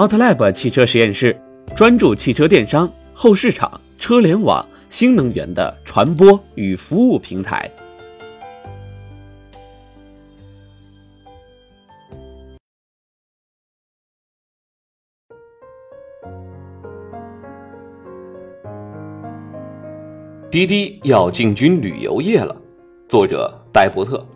奥特 lab 汽车实验室专注汽车电商、后市场、车联网、新能源的传播与服务平台。滴滴要进军旅游业了。作者戴伯特。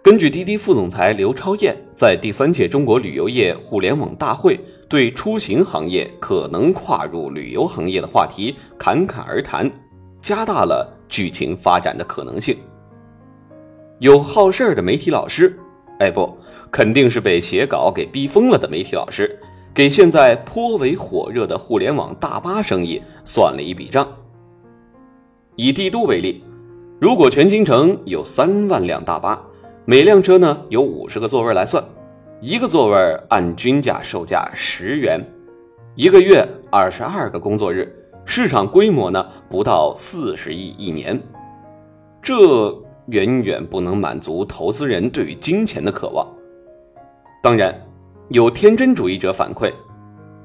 根据滴滴副总裁刘超燕在第三届中国旅游业互联网大会对出行行业可能跨入旅游行业的话题侃侃而谈，加大了剧情发展的可能性。有好事儿的媒体老师，哎不，肯定是被写稿给逼疯了的媒体老师，给现在颇为火热的互联网大巴生意算了一笔账。以帝都为例，如果全京城有三万辆大巴，每辆车呢有五十个座位来算，一个座位按均价售价十元，一个月二十二个工作日，市场规模呢不到四十亿一年，这远远不能满足投资人对于金钱的渴望。当然，有天真主义者反馈。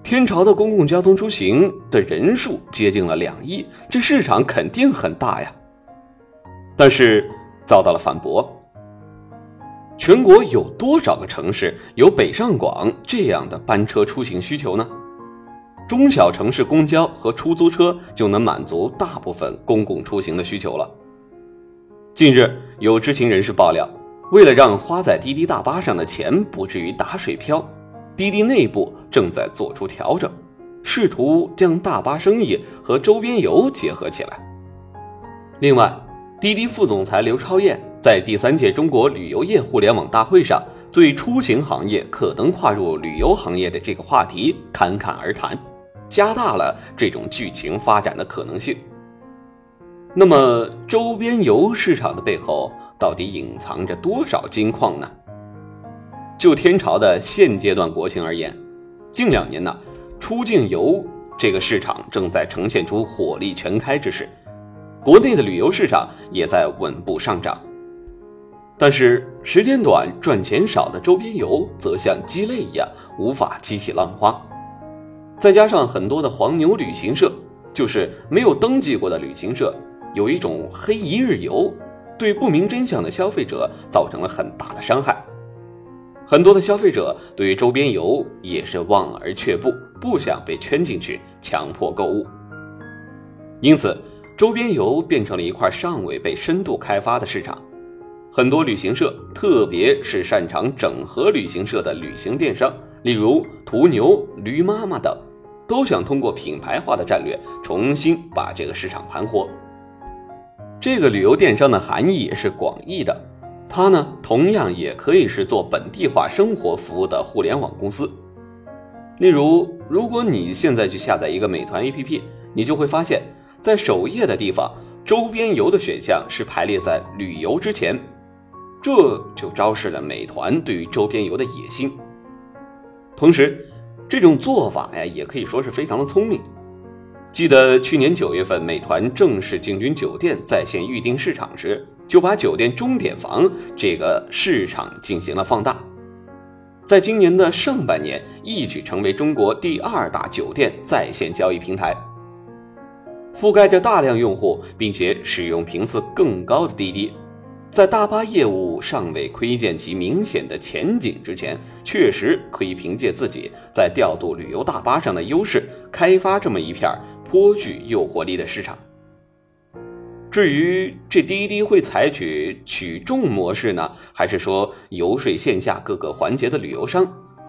天朝的公共交通出行的人数接近了两亿，这市场肯定很大呀。但是遭到了反驳。全国有多少个城市有北上广这样的班车出行需求呢？中小城市公交和出租车就能满足大部分公共出行的需求了。近日，有知情人士爆料，为了让花在滴滴大巴上的钱不至于打水漂。滴滴内部正在做出调整，试图将大巴生意和周边游结合起来。另外，滴滴副总裁刘超燕在第三届中国旅游业互联网大会上，对出行行业可能跨入旅游行业的这个话题侃侃而谈，加大了这种剧情发展的可能性。那么，周边游市场的背后到底隐藏着多少金矿呢？就天朝的现阶段国情而言，近两年呢，出境游这个市场正在呈现出火力全开之势，国内的旅游市场也在稳步上涨。但是时间短、赚钱少的周边游则像鸡肋一样无法激起浪花，再加上很多的黄牛旅行社，就是没有登记过的旅行社，有一种黑一日游，对不明真相的消费者造成了很大的伤害。很多的消费者对于周边游也是望而却步，不想被圈进去强迫购物。因此，周边游变成了一块尚未被深度开发的市场。很多旅行社，特别是擅长整合旅行社的旅行电商，例如途牛、驴妈妈等，都想通过品牌化的战略重新把这个市场盘活。这个旅游电商的含义是广义的。它呢，同样也可以是做本地化生活服务的互联网公司。例如，如果你现在去下载一个美团 APP，你就会发现，在首页的地方，周边游的选项是排列在旅游之前，这就昭示了美团对于周边游的野心。同时，这种做法呀，也可以说是非常的聪明。记得去年九月份，美团正式进军酒店在线预订市场时。就把酒店钟点房这个市场进行了放大，在今年的上半年一举成为中国第二大酒店在线交易平台，覆盖着大量用户，并且使用频次更高的滴滴，在大巴业务尚未窥见其明显的前景之前，确实可以凭借自己在调度旅游大巴上的优势，开发这么一片颇具诱惑力的市场。至于这滴滴会采取取众模式呢，还是说游说线下各个环节的旅游商，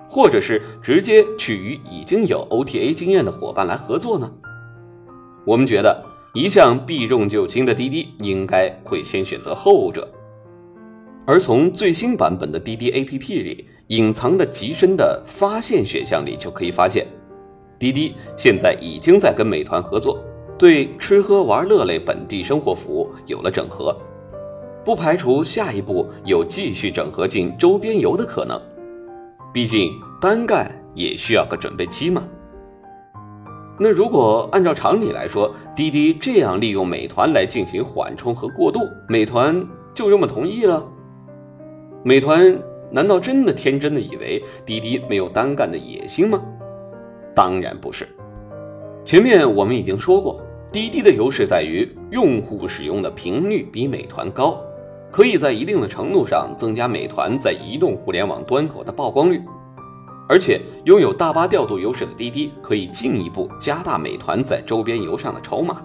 或者是直接去与已经有 OTA 经验的伙伴来合作呢？我们觉得一向避重就轻的滴滴应该会先选择后者。而从最新版本的滴滴 APP 里隐藏的极深的发现选项里就可以发现，滴滴现在已经在跟美团合作。对吃喝玩乐类本地生活服务有了整合，不排除下一步有继续整合进周边游的可能。毕竟单干也需要个准备期嘛。那如果按照常理来说，滴滴这样利用美团来进行缓冲和过渡，美团就这么同意了？美团难道真的天真的以为滴滴没有单干的野心吗？当然不是。前面我们已经说过，滴滴的优势在于用户使用的频率比美团高，可以在一定的程度上增加美团在移动互联网端口的曝光率。而且拥有大巴调度优势的滴滴，可以进一步加大美团在周边游上的筹码。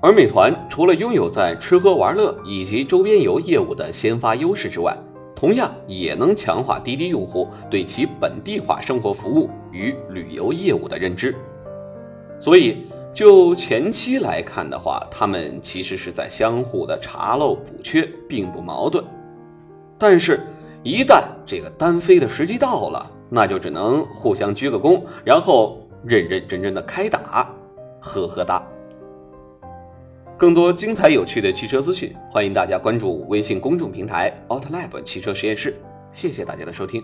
而美团除了拥有在吃喝玩乐以及周边游业务的先发优势之外，同样也能强化滴滴用户对其本地化生活服务与旅游业务的认知。所以，就前期来看的话，他们其实是在相互的查漏补缺，并不矛盾。但是，一旦这个单飞的时机到了，那就只能互相鞠个躬，然后认认真真的开打，呵呵哒。更多精彩有趣的汽车资讯，欢迎大家关注微信公众平台 o u t Lab 汽车实验室。谢谢大家的收听。